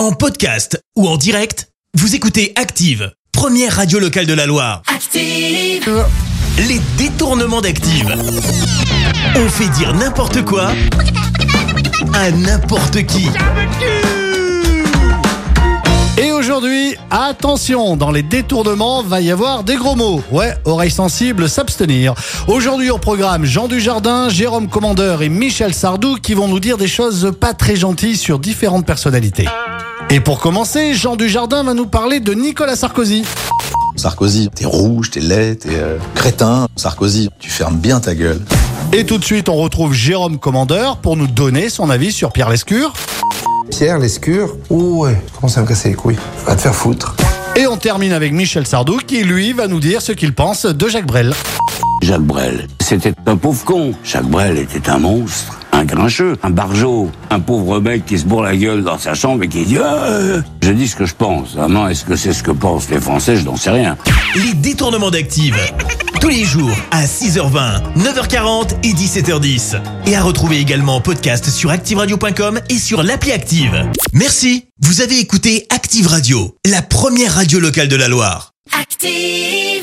En podcast ou en direct, vous écoutez Active, première radio locale de la Loire. Active. Les détournements d'Active. On fait dire n'importe quoi à n'importe qui. Et aujourd'hui, attention, dans les détournements, va y avoir des gros mots. Ouais, oreilles sensibles, s'abstenir. Aujourd'hui au programme, Jean Dujardin, Jérôme Commandeur et Michel Sardou qui vont nous dire des choses pas très gentilles sur différentes personnalités. Et pour commencer, Jean Dujardin va nous parler de Nicolas Sarkozy. Sarkozy, t'es rouge, t'es laid, t'es euh, crétin. Sarkozy, tu fermes bien ta gueule. Et tout de suite, on retrouve Jérôme Commandeur pour nous donner son avis sur Pierre Lescure. Pierre Lescure, ouh ouais, commence à me casser les couilles. Va te faire foutre. Et on termine avec Michel Sardou qui, lui, va nous dire ce qu'il pense de Jacques Brel. Jacques Brel, c'était un pauvre con. Jacques Brel était un monstre, un grincheux, un barjot, un pauvre mec qui se bourre la gueule dans sa chambre et qui dit Ah Je dis ce que je pense. Vraiment, est-ce que c'est ce que pensent les Français? Je n'en sais rien. Les détournements d'Active. Tous les jours à 6h20, 9h40 et 17h10. Et à retrouver également en podcast sur ActiveRadio.com et sur l'appli Active. Merci. Vous avez écouté Active Radio, la première radio locale de la Loire. Active.